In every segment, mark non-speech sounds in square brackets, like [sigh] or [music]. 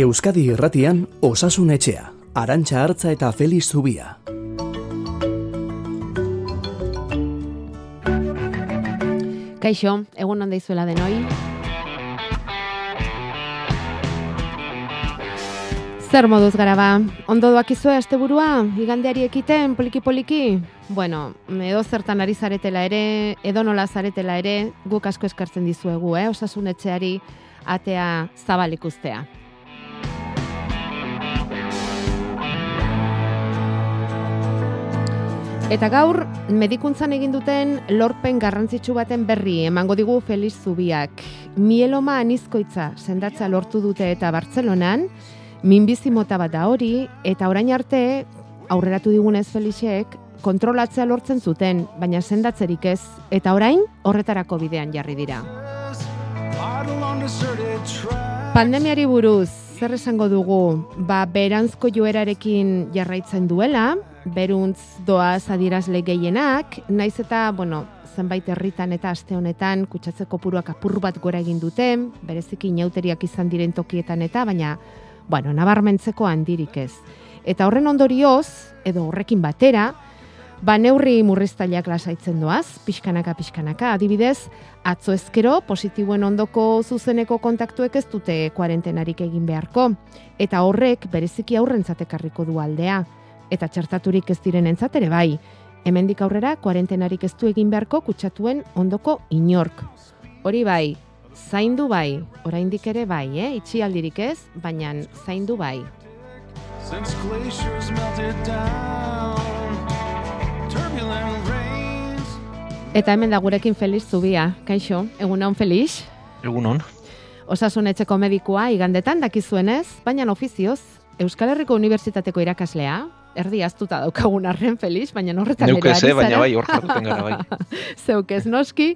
Euskadi Irratian Osasun Etxea, Arantxa Hartza eta Feliz Zubia. Kaixo, egun handa izuela denoi. Zer moduz gara ba? Ondo doak izue asteburua? Igandeari ekiten, poliki-poliki? Bueno, edo zertan ari zaretela ere, edo nola zaretela ere, guk asko eskartzen dizuegu, eh? Osasun etxeari atea zabalik ustea. Eta gaur, medikuntzan egin duten lorpen garrantzitsu baten berri emango digu Feliz Zubiak. Mieloma anizkoitza sendatza lortu dute eta Bartzelonan, minbizi mota bat da hori, eta orain arte, aurreratu digunez Felixek, kontrolatzea lortzen zuten, baina sendatzerik ez, eta orain horretarako bidean jarri dira. Pandemiari buruz, zer esango dugu, ba, berantzko joerarekin jarraitzen duela, beruntz doaz adierazle gehienak, naiz eta, bueno, zenbait herritan eta aste honetan kutsatze kopuruak apur bat gora egin duten, bereziki inauteriak izan diren tokietan eta, baina, bueno, nabarmentzeko handirik ez. Eta horren ondorioz, edo horrekin batera, ba neurri murriztaileak lasaitzen doaz, pixkanaka pixkanaka, adibidez, atzo ezkero positiboen ondoko zuzeneko kontaktuek ez dute kuarentenarik egin beharko, eta horrek bereziki aurrentzatekarriko du aldea eta txertaturik ez diren entzatere bai. Hemendik aurrera, kuarentenarik ez du egin beharko kutsatuen ondoko inork. Hori bai, zaindu bai, oraindik ere bai, eh? itxialdirik ez, baina zaindu bai. Eta hemen da gurekin Feliz Zubia, kaixo, egun hon Feliz? Egun hon. Osasun etxeko medikua igandetan dakizuenez, baina ofizioz, Euskal Herriko Unibertsitateko irakaslea, erdi aztuta daukagun arren feliz, baina horretan ere ari baina bai, hor jarruten gara bai. [laughs] Zeukez noski.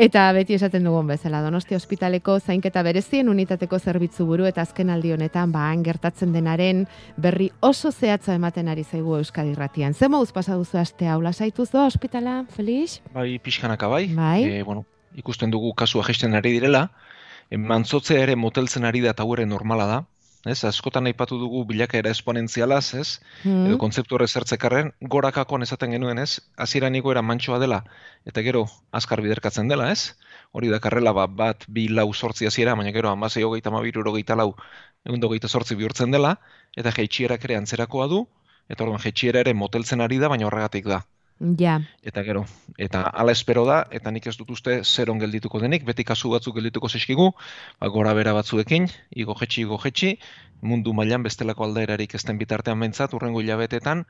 Eta beti esaten dugun bezala, Donosti Hospitaleko zainketa berezien unitateko zerbitzu buru eta azken aldi honetan ba gertatzen denaren berri oso zehatza ematen ari zaigu Euskadi Irratian. Ze moduz pasa duzu aste hau lasaituz do ospitala, Felix? Bai, pixkanaka bai. bai. E, bueno, ikusten dugu kasua gesten ari direla. E, mantzotzea ere moteltzen ari da eta normala da ez, askotan aipatu dugu bilakaera esponentzialaz, ez, mm. edo kontzeptu horre zertzekarren, gorakakon esaten genuen, ez, azira niko era mantxoa dela, eta gero azkar biderkatzen dela, ez, hori da karrela ba, bat, bi, lau, sortzi aziera, baina gero amazei hogeita mabir urogeita lau, egun dogeita sortzi bihurtzen dela, eta jeitxierak ere antzerakoa du, eta orduan jeitxiera ere moteltzen ari da, baina horregatik da. Ja. Eta gero, eta ala espero da, eta nik ez dut uste zer on geldituko denik, beti kasu batzuk geldituko zeskigu, ba, gora bera batzuekin, igo jetxi, igo jetxi, mundu mailan bestelako aldaerarik ezten bitartean mentzat, urrengo hilabetetan,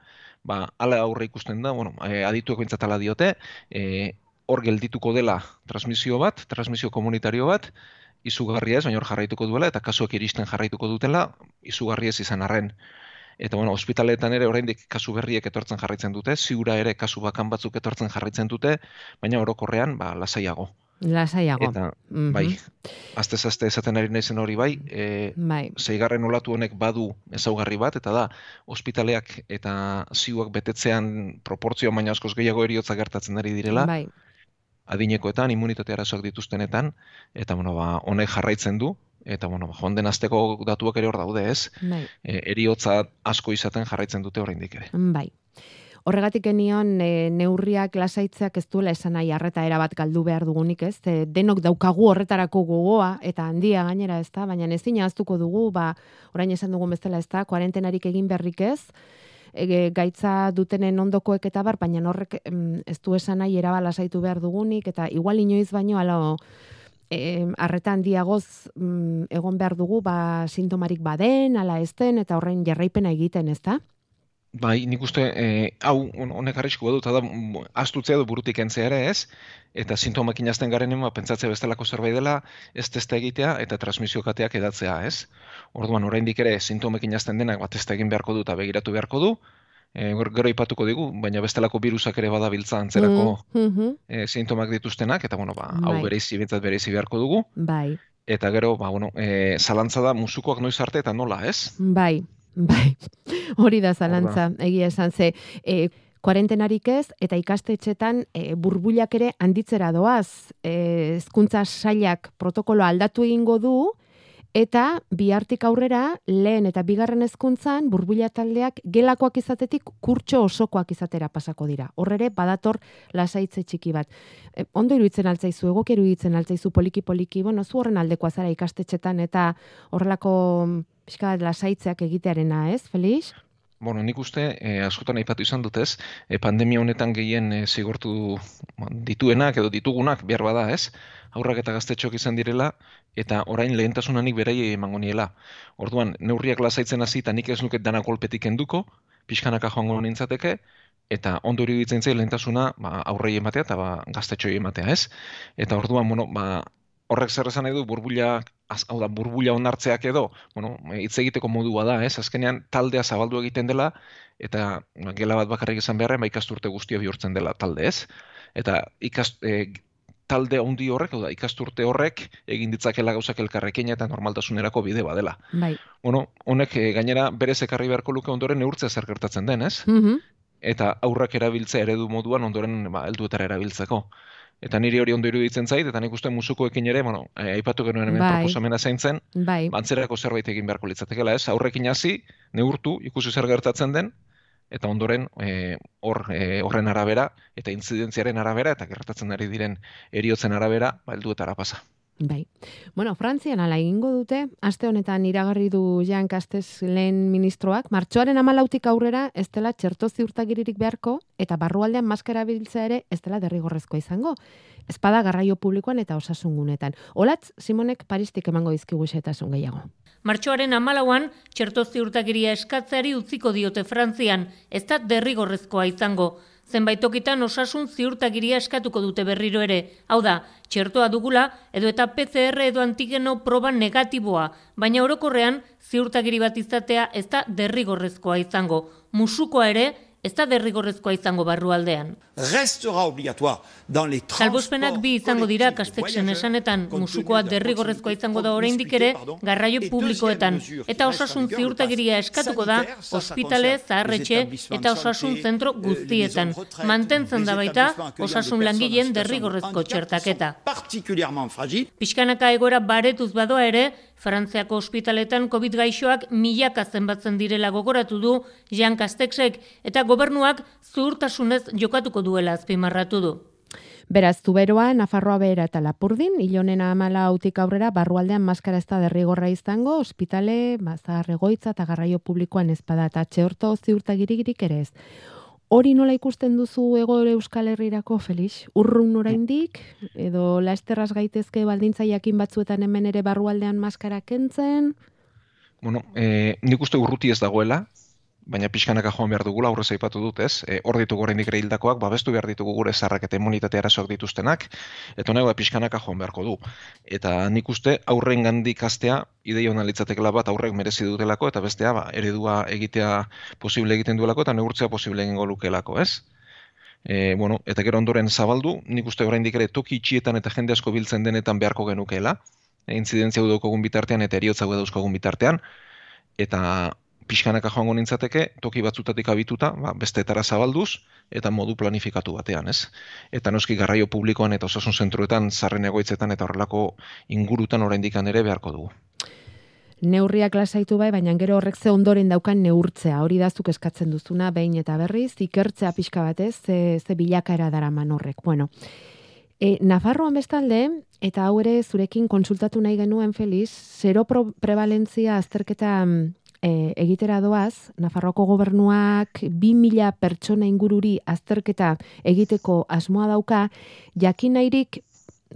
ba, ala aurre ikusten da, bueno, e, adituak bintzat ala diote, e, hor geldituko dela transmisio bat, transmisio komunitario bat, izugarria ez, baina hor jarraituko duela, eta kasuak iristen jarraituko dutela, izugarria ez izan arren. Eta bueno, ospitaletan ere oraindik kasu berriek etortzen jarraitzen dute, ziura ere kasu bakan batzuk etortzen jarraitzen dute, baina orokorrean ba lasaiago. Lasaiago. Eta bai. Aste aste esaten ari naizen hori bai, e, bai. Seigarren olatu honek badu ezaugarri bat eta da ospitaleak eta ziuak betetzean proportzio baina askoz gehiago eriotza gertatzen ari direla. Bai. Adinekoetan, immunitate arazoak dituztenetan, eta bueno, ba, honek jarraitzen du, eta bueno, ba, joan den asteko datuak ere hor daude, ez? Bai. E, eriotza asko izaten jarraitzen dute oraindik ere. Bai. Horregatik genion e, neurriak lasaitzeak ez duela esan nahi arreta erabat galdu behar dugunik, ez? E, denok daukagu horretarako gogoa eta handia gainera, ez da? Baina ezin ahaztuko dugu, ba, orain esan dugun bezala, ez da? Kuarentenarik egin berrik ez? E, gaitza dutenen ondokoek eta bar, baina horrek ez du esan nahi erabala lasaitu behar dugunik, eta igual inoiz baino, alo, eh, arretan diagoz mm, egon behar dugu, ba, sintomarik baden, ala ezten, eta horren jarraipena egiten, ez da? Bai, nik uste, eh, hau, honek arrisku badut, da, astutzea du burutik entzea ere, ez? Eta sintomak inazten garen ema, pentsatzea bestelako zerbait dela, ez testa egitea, eta transmisio kateak edatzea, ez? Orduan, oraindik ere, sintomak inazten denak, bat testa egin beharko du, eta begiratu beharko du, e, gero ipatuko digu, baina bestelako virusak ere badabiltza antzerako mm -hmm. sintomak dituztenak, eta bueno, ba, hau bai. bereizi, bintzat bereizi beharko dugu. Bai. Eta gero, ba, bueno, e, zalantza da musukoak noiz arte eta nola, ez? Bai, bai. [laughs] Hori da zalantza, egia esan ze. E, kuarentenarik ez, eta ikastetxetan e, burbulak ere handitzera doaz. E, ezkuntza sailak protokolo aldatu egingo du, eta bihartik aurrera lehen eta bigarren hezkuntzan burbuila taldeak gelakoak izatetik kurtso osokoak izatera pasako dira. Horrere badator lasaitze txiki bat. E, ondo iruditzen altzaizu, egok iruditzen altzaizu poliki poliki, bueno, zu horren aldekoa zara ikastetxetan eta horrelako mm, pixka lasaitzeak egitearena, ez, Felix? Bueno, nik uste, eh, askotan aipatu izan dutez, eh, pandemia honetan gehien eh, zigortu dituenak edo ditugunak behar bada, ez? Aurrak eta gaztetxoak izan direla, eta orain lehentasunanik berai emango niela. Orduan, neurriak lasaitzen hasi eta nik ez nuket dana kolpetik enduko, pixkanaka joango nintzateke, eta ondo iruditzen zail lehentasuna ba, aurrei ematea eta ba, gaztetxoi ematea, ez? Eta orduan, bueno, ba, horrek zer esan edu burbuila hau da burbuila onartzeak edo, bueno, hitz egiteko modua da, ez? Azkenean taldea zabaldu egiten dela eta gela bat bakarrik izan beharren ba ikasturte guztia bihurtzen dela talde, ez? Eta ikast, e, talde handi horrek, da, ikasturte horrek egin ditzakela gauzak elkarrekin eta normaltasunerako bide badela. Bai. Bueno, honek e, gainera berez ekarri beharko luke ondoren neurtzea zer gertatzen den, ez? Mm Eta aurrak erabiltzea eredu moduan ondoren ba, helduetara erabiltzeko. Eta niri hori ondo iruditzen zait, eta nik uste musukoekin ere, bueno, eh, aipatu genuen hemen bai. proposamena zaintzen, bai. bantzerako zerbait egin beharko litzatekela, ez? Aurrekin hasi, neurtu, ikusi zer gertatzen den, eta ondoren eh, hor eh, horren arabera, eta inzidentziaren arabera, eta gertatzen ari diren eriotzen arabera, ba, helduetara pasa. Bai. Bueno, Frantzian ala egingo dute, aste honetan iragarri du Jean Castes lehen ministroak, martxoaren amalautik aurrera ez dela txerto ziurtagiririk beharko, eta barrualdean maskara biltza ere ez dela derrigorrezkoa izango. Espada garraio publikoan eta osasungunetan. Olatz, Simonek Paristik emango dizkigu xetasun gehiago. Martxoaren amalauan, txerto ziurtagiria eskatzeari utziko diote Frantzian, ez da derrigorrezkoa izango. Zenbait tokitan osasun ziurtagiria eskatuko dute berriro ere. Hau da, txertoa dugula edo eta PCR edo antigeno proba negatiboa, baina orokorrean ziurtagiri bat izatea ez da derrigorrezkoa izango. Musukoa ere ez da derrigorrezkoa izango barrualdean. Salbospenak bi izango dira kasteksen esanetan, musukoa derrigorrezkoa izango da oraindik ere garraio publikoetan, eta osasun ziurtagiria eskatuko da ospitale, zaharretxe eta osasun zentro guztietan. Mantentzen da baita osasun langileen derrigorrezko txertaketa. Piskanaka egora baretuz badoa ere, Frantziako ospitaletan COVID gaixoak milaka zenbatzen direla gogoratu du Jean Casteksek eta gobernuak zuhurtasunez jokatuko duela azpimarratu du. Beraz, zuberoa, Nafarroa behera eta Lapurdin, ilonena amala autik aurrera, barrualdean maskara ez da derrigorra izango, ospitale, bazar egoitza eta garraio publikoan ezpada eta txeorto ziurtagirigirik ere ez. Hori nola ikusten duzu ego Euskal Herrirako, Felix? Urrun oraindik edo laesterraz gaitezke baldintza jakin batzuetan hemen ere barrualdean maskara kentzen? Bueno, eh, nik uste urruti ez dagoela, baina pixkanaka joan behar dugula, aurrez aipatu dut, ez? E, hor ditugu dikere hildakoak, babestu behar ditugu gure zarrak eta immunitate arazoak dituztenak, eta honek pixkanaka joan beharko du. Eta nik uste aurren gandik astea, idei hona litzatekela bat aurrek merezi dutelako, eta bestea, ba, eredua egitea posible egiten duelako, eta neurtzea posible egingo lukelako, ez? E, bueno, eta gero ondoren zabaldu, nik uste horrein dikere toki itxietan eta jende asko biltzen denetan beharko genukeela, e, incidentzia daukogun bitartean eta eriotza dauzkogun bitartean, eta pixkanaka joango nintzateke, toki batzutatik abituta, ba, bestetara zabalduz, eta modu planifikatu batean, ez? Eta noski garraio publikoan eta osasun zentruetan, zarren egoitzetan eta horrelako ingurutan oraindik ere beharko dugu. Neurriak lasaitu bai, baina gero horrek ze ondoren daukan neurtzea, hori dazuk eskatzen duzuna, behin eta berriz, ikertzea pixka batez, ze, ze bilakaera daraman horrek. Bueno, e, Nafarroan bestalde, eta hau ere zurekin konsultatu nahi genuen, Feliz, zero prevalentzia azterketa mm, e, egitera doaz, Nafarroako gobernuak 2000 pertsona ingururi azterketa egiteko asmoa dauka, jakin nahirik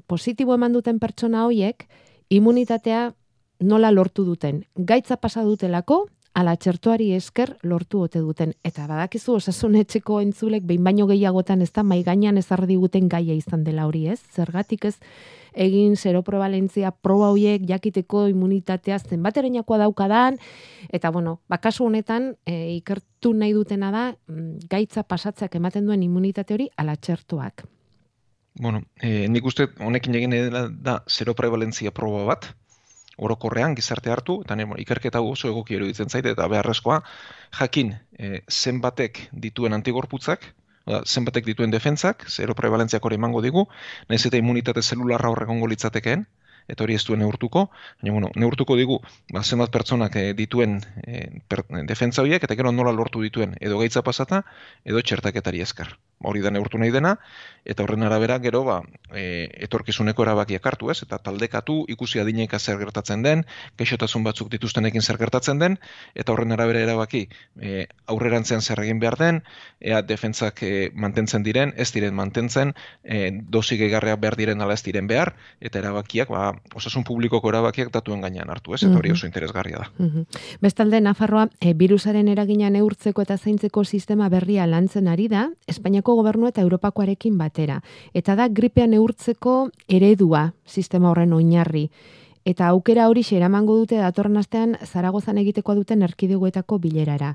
positibo eman duten pertsona hoiek, immunitatea nola lortu duten. Gaitza pasa dutelako, ala txertuari esker lortu ote duten. Eta badakizu osasun etxeko entzulek behin baino gehiagotan ez da maigainan ezarri diguten gaia izan dela hori ez. Zergatik ez egin seroprevalentzia proba hoiek jakiteko immunitatea zenbaterainakoa daukadan eta bueno, bakasu honetan e, ikertu nahi dutena da mm, gaitza pasatzak ematen duen immunitate hori ala txertuak. Bueno, e, nik uste honekin egin dela da seroprevalentzia proba bat, orokorrean gizarte hartu, eta ne, ikerketa oso egoki eruditzen zaite, eta beharrezkoa, jakin e, zenbatek dituen antigorputzak, zenbatek dituen defentzak, zero prevalentziak hori emango digu, nahiz eta immunitate zelularra horrek ongo litzatekeen, eta hori ez duen neurtuko, baina bueno, neurtuko digu, ba, zenbat pertsonak e, dituen e, per, defentza horiek, eta gero nola lortu dituen, edo gaitza pasata, edo txertaketari esker. Hori da neurtu nahi dena, eta horren arabera gero ba, e, etorkizuneko erabakiak hartu ez, eta taldekatu ikusi adineka zer gertatzen den, keixotasun batzuk dituztenekin zer gertatzen den, eta horren arabera erabaki e, aurrerantzean zer egin behar den, ea defentzak e, mantentzen diren, ez diren mantentzen, e, dosi gehigarreak behar diren ala ez diren behar, eta erabakiak, ba, osasun publikoko erabakiak datuen gainean hartu ez, eta hori oso interesgarria da. Mm Bestalde, Nafarroa, e, virusaren eragina neurtzeko eta zaintzeko sistema berria lantzen ari da, Espainiako gobernu eta Europakoarekin batera. Eta da, gripean neurtzeko eredua sistema horren oinarri. Eta aukera hori eramango dute datorren astean Zaragozan egiteko duten erkidegoetako bilerara.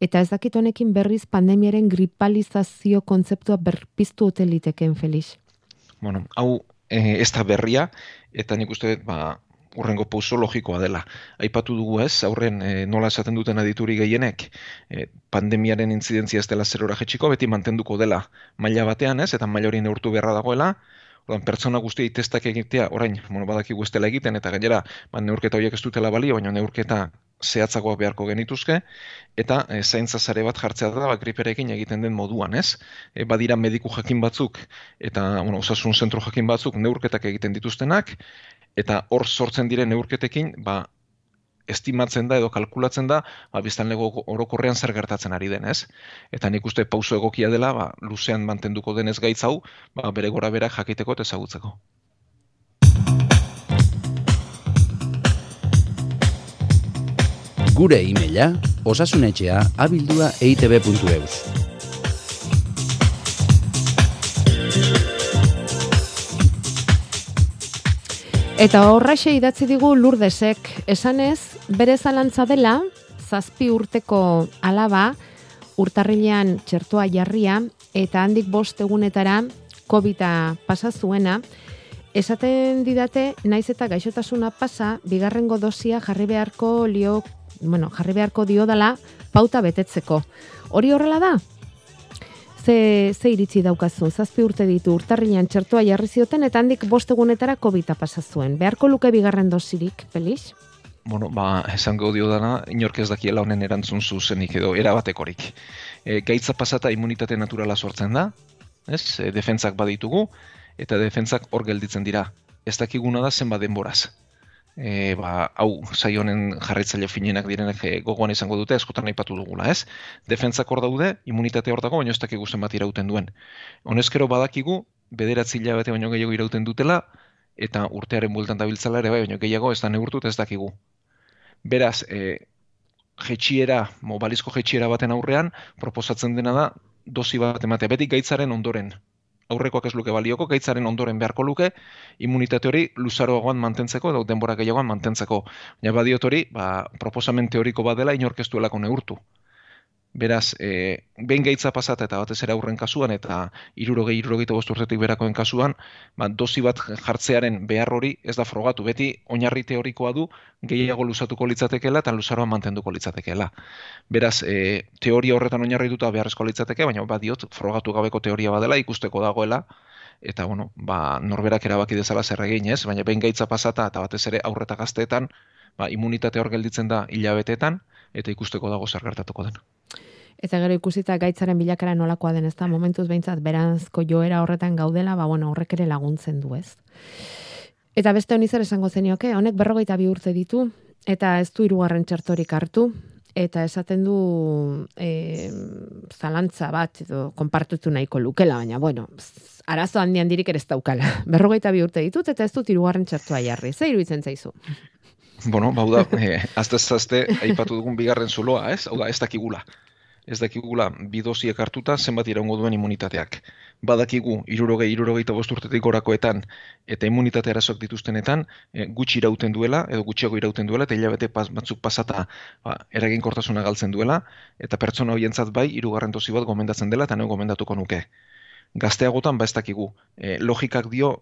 Eta ez dakit honekin berriz pandemiaren gripalizazio kontzeptua berpiztu dute liteken, Felix? Bueno, hau e, ez da berria, eta nik uste, ba, urrengo pauso logikoa dela. Aipatu dugu ez, aurren e, nola esaten duten adituri gehienek, e, pandemiaren intzidentzia ez dela zerora jetxiko, beti mantenduko dela maila batean ez, eta maila hori neurtu beharra dagoela, Ordan pertsona guztiei testak egitea, orain, bueno, badakigu ez dela egiten, eta gainera, ba, neurketa horiek ez dutela balio, baina neurketa zehatzagoak beharko genituzke, eta e, zaintza zare bat jartzea da, ba, griperekin egiten den moduan, ez? E, badira mediku jakin batzuk, eta bueno, osasun zentro jakin batzuk neurketak egiten dituztenak, eta hor sortzen diren neurketekin, ba, estimatzen da edo kalkulatzen da, ba, biztan lego orokorrean zer gertatzen ari den, ez? Eta nik uste pauso egokia dela, ba, luzean mantenduko denez gaitz hau, ba, bere gora berak jakiteko eta ezagutzeko. Gure e-maila osasunetxea abildua eitb.eus. Eta horraxe idatzi digu lurdesek, esanez, bere zalantza dela, zazpi urteko alaba, urtarrilean txertoa jarria, eta handik bost egunetara COVID-a pasa zuena, esaten didate, naiz eta gaixotasuna pasa, bigarrengo dosia jarri beharko lio bueno, jarri beharko dio dela pauta betetzeko. Hori horrela da? Ze, ze iritzi daukazu, zazpi urte ditu, urtarrilean txertua jarri zioten, eta handik bost egunetara COVID-a pasa zuen. Beharko luke bigarren dosirik, Felix? Bueno, ba, esango dio dana, inork ez dakiela honen erantzun zuzenik edo erabatekorik. E, gaitza pasata immunitate naturala sortzen da, ez? E, defentzak baditugu, eta defentzak hor gelditzen dira. Ez dakiguna da zenba denboraz e, ba, hau saionen jarraitzaile finenak direnak e, gogoan izango dute eskotan aipatu dugula, ez? Defentzak hor daude, immunitate hor dago, baina ez dakigu zenbat irauten duen. Honezkero badakigu, bederatzi hilabete baino gehiago irauten dutela, eta urtearen bueltan dabiltzala ere bai, baino gehiago ez da neurtut ez dakigu. Beraz, e, jetxiera, mobalizko jetxiera baten aurrean, proposatzen dena da, dozi bat ematea, beti gaitzaren ondoren, aurrekoak ez luke balioko, gaitzaren ondoren beharko luke, immunitate hori luzaroagoan mantentzeko, edo denbora gehiagoan mantentzeko. Baina badiot hori, ba, proposamen teoriko bat dela inorkestuelako neurtu. Beraz, e, behin gaitza pasata eta batez ere aurren kasuan eta irurogei, irurogei urtetik berakoen kasuan, ba, dozi bat jartzearen behar hori ez da frogatu. Beti, oinarri teorikoa du, gehiago luzatuko litzatekeela eta luzaroa mantenduko litzatekeela. Beraz, e, teoria horretan oinarri duta beharrezko litzateke, baina badiot, frogatu gabeko teoria badela ikusteko dagoela, eta bueno, ba, norberak erabaki dezala zer egin ez, baina behin gaitza pasata eta batez ere aurreta gazteetan, ba, immunitate hor gelditzen da hilabetetan, eta ikusteko dago zer gertatuko den. Eta gero ikusita gaitzaren bilakara nolakoa den, ezta momentuz behintzat beranzko joera horretan gaudela, ba bueno, horrek ere laguntzen du, ez? Eta beste honi zer esango zenioke, honek berrogeita bi urte ditu, eta ez du irugarren txertorik hartu, eta esaten du e, zalantza bat, edo konpartutu nahiko lukela, baina, bueno, arazo handian dirik ere ez daukala. [laughs] Berrogeita bi urte ditut, eta ez dut irugarren txertoa jarri. Zer iruditzen zaizu? Bueno, bau da, eh, azte, aipatu dugun bigarren zuloa, ez? Hau da, ez dakigula ez dakigula bidosiek hartuta zenbat iraungo duen immunitateak. Badakigu irurogei, irurogei eta bosturtetik orakoetan eta immunitate arazok dituztenetan e, gutxi irauten duela edo gutxiago irauten duela eta hilabete pas, batzuk pasata ba, eragin kortasuna galtzen duela eta pertsona horientzat bai irugarren dozi bat gomendatzen dela eta neu gomendatuko nuke. Gazteagotan ba ez dakigu. E, logikak dio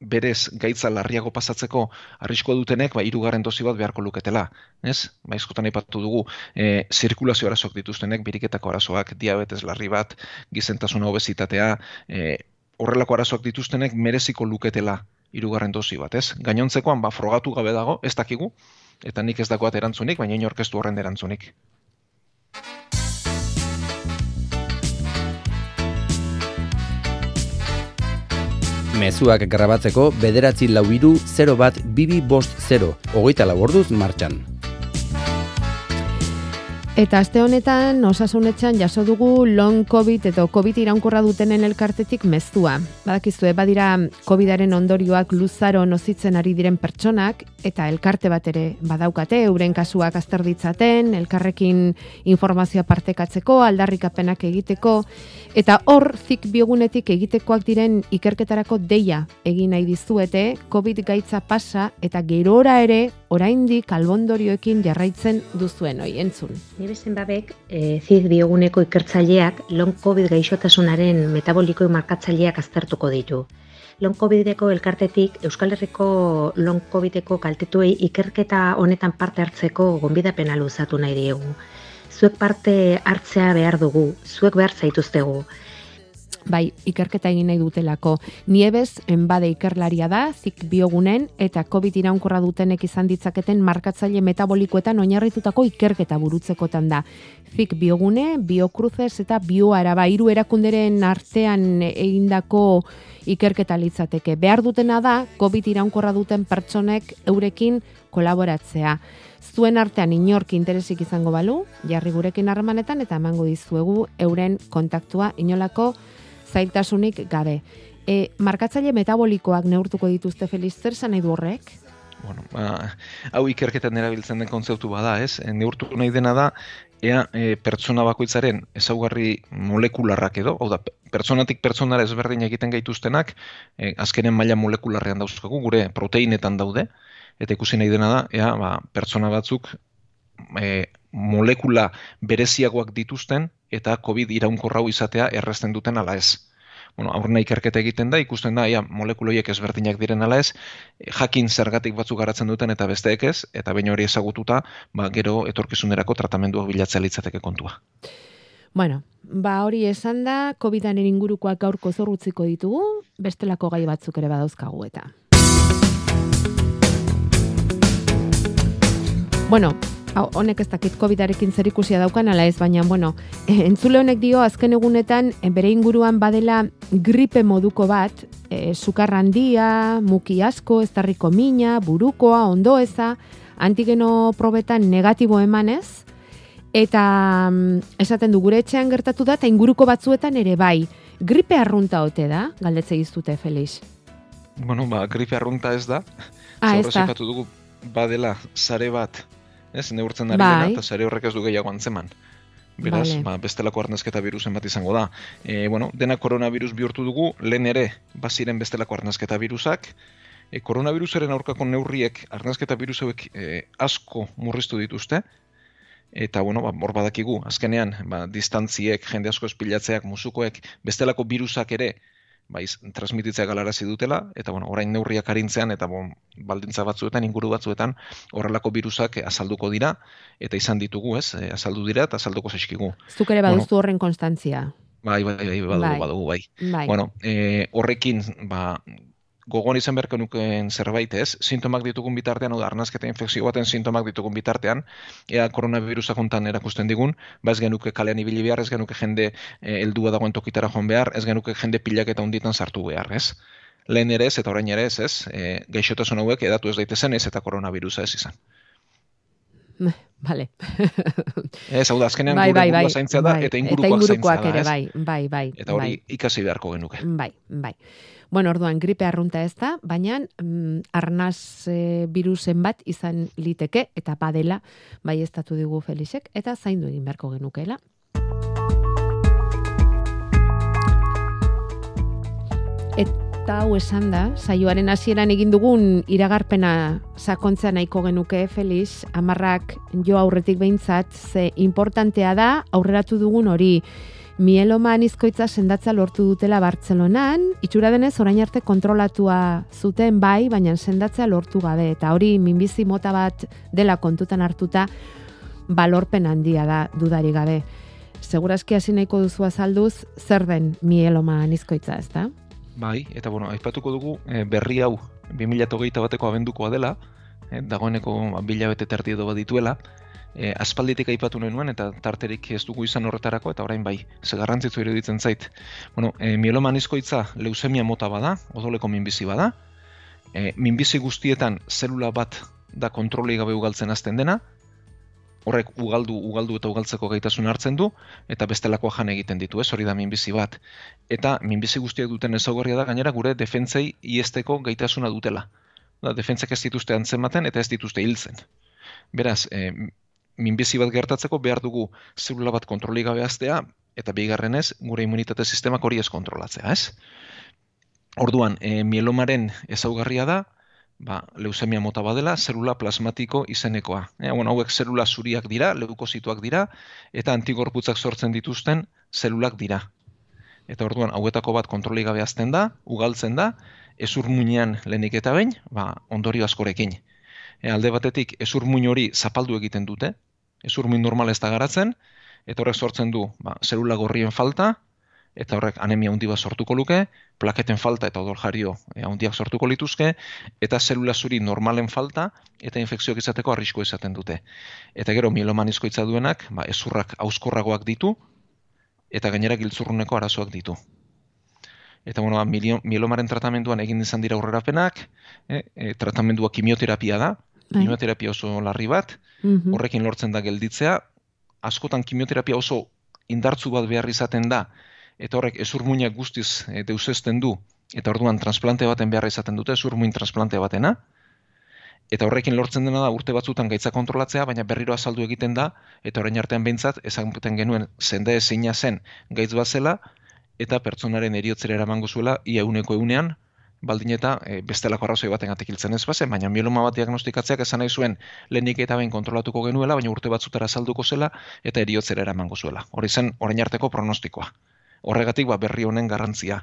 berez gaitza larriago pasatzeko arriskoa dutenek ba hirugarren dosi bat beharko luketela, ez? Ba eskotan aipatu dugu, e, zirkulazio arazoak dituztenek biriketako arazoak, diabetes larri bat, gizentasuna obesitatea, e, horrelako arazoak dituztenek mereziko luketela irugarren dosi bat, ez? Gainontzekoan, ba, frogatu gabe dago, ez dakigu, eta nik ez dagoat erantzunik, baina inorkestu horren erantzunik. Mezuak grabatzeko bederatzi lau iru 0 bat bibi bost 0, hogeita laborduz martxan. Eta aste honetan osasunetxan jaso dugu long covid edo covid iraunkorra dutenen elkartetik meztua. Badakizue badira covidaren ondorioak luzaro nozitzen ari diren pertsonak eta elkarte bat ere badaukate euren kasuak azter ditzaten, elkarrekin informazioa partekatzeko, aldarrikapenak egiteko eta hor zik biogunetik egitekoak diren ikerketarako deia egin nahi dizuete covid gaitza pasa eta gerora ere oraindik albondorioekin jarraitzen duzuen hoi entzun. Nebesen babek, e, zid bioguneko ikertzaileak long COVID gaixotasunaren metaboliko markatzaileak aztertuko ditu. Long COVIDeko elkartetik Euskal Herriko long COVIDeko kaltetuei ikerketa honetan parte hartzeko gonbidapena luzatu nahi diegu. Zuek parte hartzea behar dugu, zuek behar zaituztegu bai, ikerketa egin nahi dutelako. Niebez, enbade ikerlaria da, zik biogunen eta COVID iraunkorra dutenek izan ditzaketen markatzaile metabolikoetan oinarritutako ikerketa burutzekotan da. Zik biogune, biokruzes eta bioaraba hiru erakunderen artean egindako ikerketa litzateke. Behar dutena da, COVID iraunkorra duten pertsonek eurekin kolaboratzea. Zuen artean inork interesik izango balu, jarri gurekin harremanetan eta emango dizuegu euren kontaktua inolako zailtasunik gabe. E, markatzaile metabolikoak neurtuko dituzte Feliz, zer nahi du horrek? Bueno, ba, hau ikerketan erabiltzen den kontzeptu bada, ez? E, neurtu nahi dena da, ea e, pertsona bakoitzaren ezaugarri molekularrak edo, hau da, pertsonatik pertsonara ezberdin egiten gaituztenak, e, azkenen maila molekularrean dauzkagu, gure proteinetan daude, eta ikusi nahi dena da, ea, ba, pertsona batzuk e, molekula bereziagoak dituzten eta COVID iraunkorrau izatea errezten duten ala ez. Bueno, aurrena ikerketa egiten da, ikusten da, ia, molekuloiek ezberdinak diren ala ez, jakin zergatik batzuk garatzen duten eta besteek ez, eta baina hori ezagututa, ba, gero etorkizunerako tratamenduak bilatzea litzateke kontua. Bueno, ba hori esan da, COVID-anen ingurukoak gaurko zorrutziko ditugu, bestelako gai batzuk ere badauzkagu eta. Bueno, honek ez dakit COVIDarekin zer ikusia daukan ala ez, baina bueno, [laughs] entzule honek dio azken egunetan eh, bere inguruan badela gripe moduko bat, e, sukar handia, muki asko, ez darriko mina, burukoa, ondoeza, antigeno probetan negatibo emanez, eta mm, esaten du gure etxean gertatu da, eta inguruko batzuetan ere bai, gripe arrunta ote da, galdetze iztute, Felix? Bueno, ba, gripe arrunta ez da, ah, ez da. dugu badela sare bat ez, neurtzen ari bai. eta zare horrek ez du gehiago antzeman. Beraz, vale. ba, bestelako arnazketa virusen bat izango da. E, bueno, dena koronavirus bihurtu dugu, lehen ere, baziren bestelako arnazketa virusak, e, koronavirusaren aurkako neurriek arnazketa virusoek e, asko murriztu dituzte, eta bueno, ba, hor badakigu, azkenean, ba, distantziek, jende asko espilatzeak, musukoek, bestelako virusak ere, baiz, transmititzea galarazi dutela, eta bueno, orain neurriak arintzean, eta bon, baldintza batzuetan, inguru batzuetan, horrelako virusak azalduko dira, eta izan ditugu, ez, eh, azaldu dira, eta azalduko zeskigu. Zuk ere baduztu bueno, horren konstantzia. Bai, bai, bai, badugu, bai. badugu, bai. bai. Bueno, e, horrekin, ba, gogon izan beharko nukeen zerbait ez, sintomak ditugun bitartean, oda, arnazketa infekzio baten sintomak ditugun bitartean, ea koronavirusa kontan erakusten digun, ba ez genuke kalean ibili behar, ez genuke jende e, eldua dagoen tokitara joan behar, ez genuke jende pilak eta unditan sartu behar, ez? Lehen ere ez, eta orain ere ez, ez, e, gaixotasun hauek edatu ez daitezen ez eta koronavirusa ez izan. Vale. [laughs] ez, hau da, azkenean bai, bai, bai, zaintzea da, bai, eta ingurukoak, eta ingurukoak ere, bai, bai, bai. Eta hori bai. ikasi beharko genuke. Bai, bai. Bueno, orduan, gripe arrunta ez da, baina mm, arnaz e, virusen bat izan liteke, eta badela, bai ez digu Felixek, eta zaindu egin beharko genukeela. Eta hau esan da, saioaren hasieran egin dugun iragarpena sakontzea nahiko genuke, Felix, amarrak jo aurretik behintzat, ze importantea da, aurreratu dugun hori, mieloma anizkoitza sendatza lortu dutela Bartzelonan, itxura denez orain arte kontrolatua zuten bai, baina sendatzea lortu gabe, eta hori minbizi mota bat dela kontutan hartuta, balorpen handia da dudari gabe. Segurazki hasi nahiko duzu azalduz, zer den mieloma anizkoitza, ez da? Bai, eta bueno, aipatuko dugu e, berri hau 2008 bateko abendukoa dela, eh, dagoeneko ba, bilabete terdi edo bat dituela, e, aspalditik aipatu nuen eta tarterik ez dugu izan horretarako eta orain bai, ze garrantzitzu iruditzen zait. Bueno, e, mieloma nizkoitza leusemia mota bada, odoleko minbizi bada, e, minbizi guztietan zelula bat da kontroli gabe ugaltzen azten dena, horrek ugaldu, ugaldu eta ugaltzeko gaitasun hartzen du, eta bestelakoa jan egiten ditu, ez hori da minbizi bat. Eta minbizi guztiak duten ezaugarria da, gainera gure defentzei iesteko gaitasuna dutela. Da, defentzak ez dituzte antzematen eta ez dituzte hiltzen. Beraz, e, minbizi bat gertatzeko behar dugu zelula bat kontroli gabe aztea, eta bigarrenez, gure immunitate sistemak hori ez kontrolatzea, ez? Orduan, e, mielomaren ezaugarria da, ba, leusemia mota badela, zelula plasmatiko izenekoa. E, bueno, hauek zelula zuriak dira, leukozituak dira, eta antigorputzak sortzen dituzten zelulak dira. Eta orduan, hauetako bat kontroli gabe azten da, ugaltzen da, ezur muinean lehenik eta bain, ba, ondorio askorekin. E, alde batetik, ezur muin hori zapaldu egiten dute, ezur muin normal ez da garatzen, eta horrek sortzen du, ba, zelula gorrien falta, eta horrek anemia handi bat sortuko luke, plaketen falta eta odol jario e, handiak sortuko lituzke, eta zelula zuri normalen falta eta infekzioak izateko arrisko izaten dute. Eta gero mieloman izkoitza duenak, ba, ezurrak auskorragoak ditu, eta gainera giltzurruneko arazoak ditu. Eta bueno, ba, mielomaren tratamenduan egin izan dira aurrerapenak, e, e, tratamendua kimioterapia da, bai. kimioterapia oso larri bat, mhm. horrekin lortzen da gelditzea, askotan kimioterapia oso indartzu bat behar izaten da, eta horrek ezurmuinak guztiz e, deusesten du, eta orduan transplante baten beharra izaten dute, ezurmuin transplante batena, eta horrekin lortzen dena da urte batzutan gaitza kontrolatzea, baina berriro azaldu egiten da, eta orain artean behintzat, ezaguten genuen zenda ezina zen gaitz bat zela, eta pertsonaren eriotzera eramango zuela, ia euneko eunean, baldin eta e, bestelako arrazoi baten atekiltzen ez bazen, baina mieloma bat diagnostikatzeak esan nahi zuen lehenik eta behin kontrolatuko genuela, baina urte batzutara salduko zela eta eriotzera eramango zuela. Hori zen, orain arteko pronostikoa horregatik ba, berri honen garrantzia.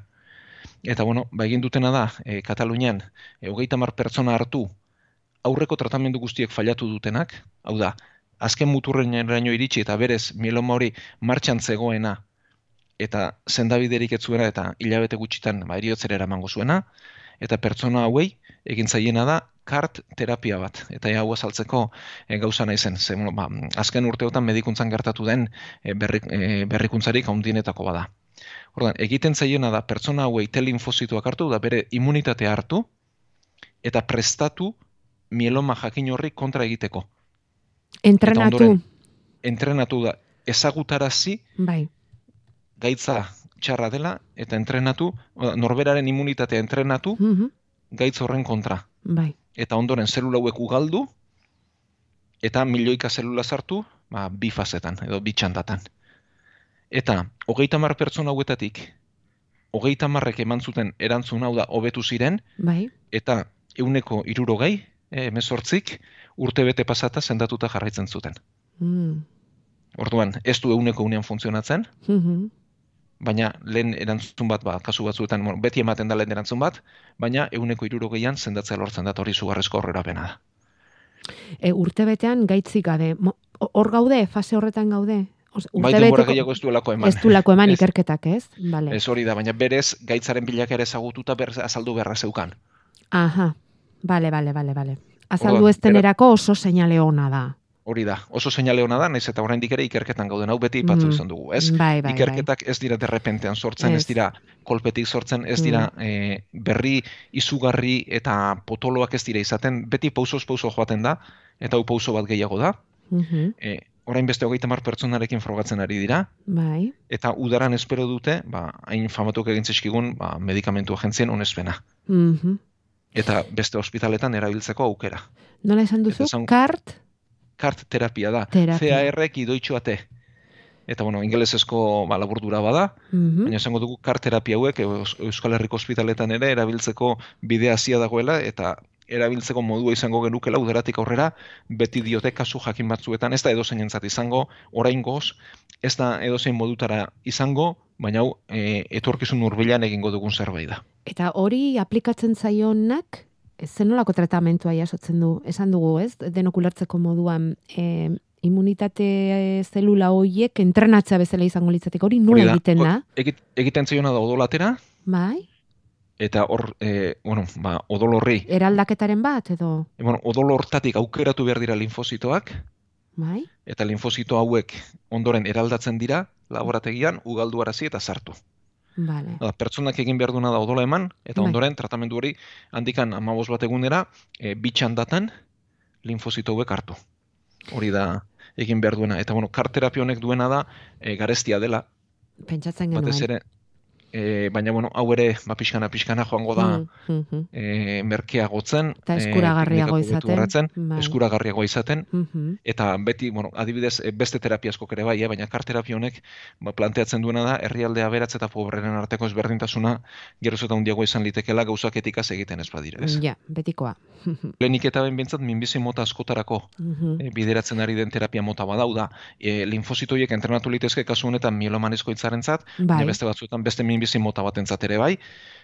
Eta bueno, ba egin dutena da, e, Katalunian, e, mar pertsona hartu, aurreko tratamendu guztiek fallatu dutenak, hau da, azken muturren eraino iritsi eta berez mieloma hori martxan zegoena, eta zendabiderik ez zuena eta hilabete gutxitan ba, eramango zuena, eta pertsona hauei egin zaiena da kart terapia bat. Eta hau azaltzeko e, gauza nahi zen. Ze, ba, azken urteotan medikuntzan gertatu den e, berri, e, berrikuntzarik haundinetako bada. Ordan, egiten zaiena da pertsona hauei T linfozituak hartu da bere immunitatea hartu eta prestatu mieloma jakin horri kontra egiteko. Entrenatu. entrenatu da ezagutarazi bai. gaitza txarra dela eta entrenatu, norberaren immunitatea entrenatu mm gaitz horren kontra. Bai. Eta ondoren zelula hauek ugaldu eta milioika zelula sartu, ba, bi fazetan edo bi txandatan. Eta hogeita mar pertsona hauetatik, hogeita marrek eman zuten erantzun hau da hobetu ziren, bai. eta euneko irurogei, e, emezortzik, urte bete pasata sendatuta jarraitzen zuten. Mm. Orduan, ez du euneko unean funtzionatzen, mm baina lehen erantzun bat, ba, kasu batzuetan, beti ematen da lehen erantzun bat, baina euneko irurogeian sendatzea lortzen da, hori zugarrezko horrela pena da. E, urte betean gaitzik gabe, hor gaude, fase horretan gaude? Bai denbora gehiago ez duelako eman. Ez duelako eman ikerketak, ez? Vale. Ez hori da, baina berez gaitzaren bilak ere ezagututa ber, azaldu beharra zeukan. Aha, bale, bale, bale, bale. Azaldu ez denerako oso seinale ona da. Hori da, oso seinale ona da, naiz eta oraindik ere ikerketan gauden hau beti ipatzu mm. izan dugu, ez? Bai, bai, Ikerketak ez dira derrepentean sortzen, ez, dira kolpetik sortzen, ez dira mm. e, berri izugarri eta potoloak ez dira izaten, beti pausoz pauso joaten da, eta hau pauso bat gehiago da. Mm orain beste hogeita mar pertsonarekin frogatzen ari dira. Bai. Eta udaran espero dute, ba, hain famatuak egin zeskigun, ba, medikamentu agentzien onespena. Mm Eta beste ospitaletan erabiltzeko aukera. Nola esan duzu? Kart? Kart terapia da. Terapia. CAR-ek idoitxuate. Eta, bueno, ingelesezko ba, laburdura bada, mm baina esango dugu kart terapia hauek Euskal Herriko ospitaletan ere erabiltzeko bidea hasia dagoela, eta erabiltzeko modua izango genukela udaratik aurrera, beti diote kasu jakin batzuetan, ez da edozein entzat izango, orain goz, ez da edozein modutara izango, baina hau e, etorkizun urbilan egingo dugun zerbait da. Eta hori aplikatzen zaionak, zenolako tratamentua jasotzen du, esan dugu, ez? Denokulartzeko moduan, e, immunitate zelula horiek entrenatza bezala izango litzatik hori nola egiten da? Egiten zaiona da odolatera, bai? eta hor, e, bueno, ba, odol horri, Eraldaketaren bat edo, e, bueno, odol hortatik aukeratu behar dira linfozitoak, bai? eta linfozito hauek ondoren eraldatzen dira laborategian ugalduarazi eta sartu. Vale. Da, pertsonak egin behar duena da odola eman, eta Bai. ondoren tratamendu hori handikan amabos bat egunera, e, bitxandatan linfozito hauek hartu. Hori da egin behar duena. Eta bueno, karterapia honek duena da e, garestia dela, Pentsatzen genuen. batez ere, e, baina bueno, hau ere, ba, pixkana, pixkana joango da, Mm, mhm, e, merkea gotzen, Eta eskuragarriago teknikak hobetu izaten, bai. eskuragarriago izaten, eta beti, bueno, adibidez, e, beste terapia askok ere bai, eh, baina karterapia honek ba, planteatzen duena da, herrialde aberatz eta pobreren arteko ezberdintasuna geroz eta handiago izan litekela gauzak etikaz egiten ez badira, ez? Ja, betikoa. [laughs] Lehenik eta behin bintzat, minbizi mota askotarako e, bideratzen ari den terapia mota badau da. E, linfozitoiek entrenatu litezke kasu honetan mielomanizko itzarentzat, Bai. baina beste batzuetan beste minbizi mota batentzat ere bai.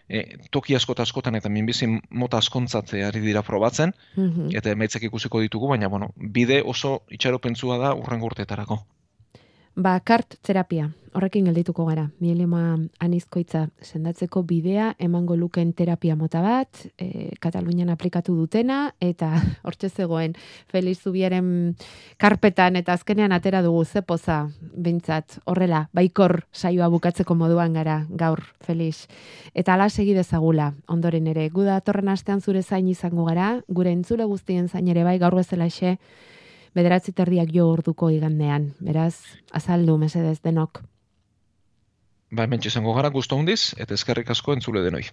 E, toki asko eta askotan eta minbizi mota askontzat ari dira probatzen, Mhm. eta emaitzak ikusiko ditugu, baina bueno, bide oso itxaropentsua da urrengo urteetarako. Ba, kart terapia. Horrekin geldituko gara. Mielema anizkoitza sendatzeko bidea emango luken terapia mota bat, e, Katalunian aplikatu dutena, eta [laughs] hortxe zegoen Feliz Zubiaren karpetan eta azkenean atera dugu ze poza, bintzat, horrela, baikor saioa bukatzeko moduan gara gaur, Feliz. Eta ala segi dezagula, ondoren ere, gu datorren astean zure zain izango gara, gure entzule guztien zain ere bai, gaur bezalaxe, bederatzi terdiak jo orduko igandean. Beraz, azaldu mesedez denok. Ba, hemen izango gara guztu handiz, eta eskerrik asko entzule denoi.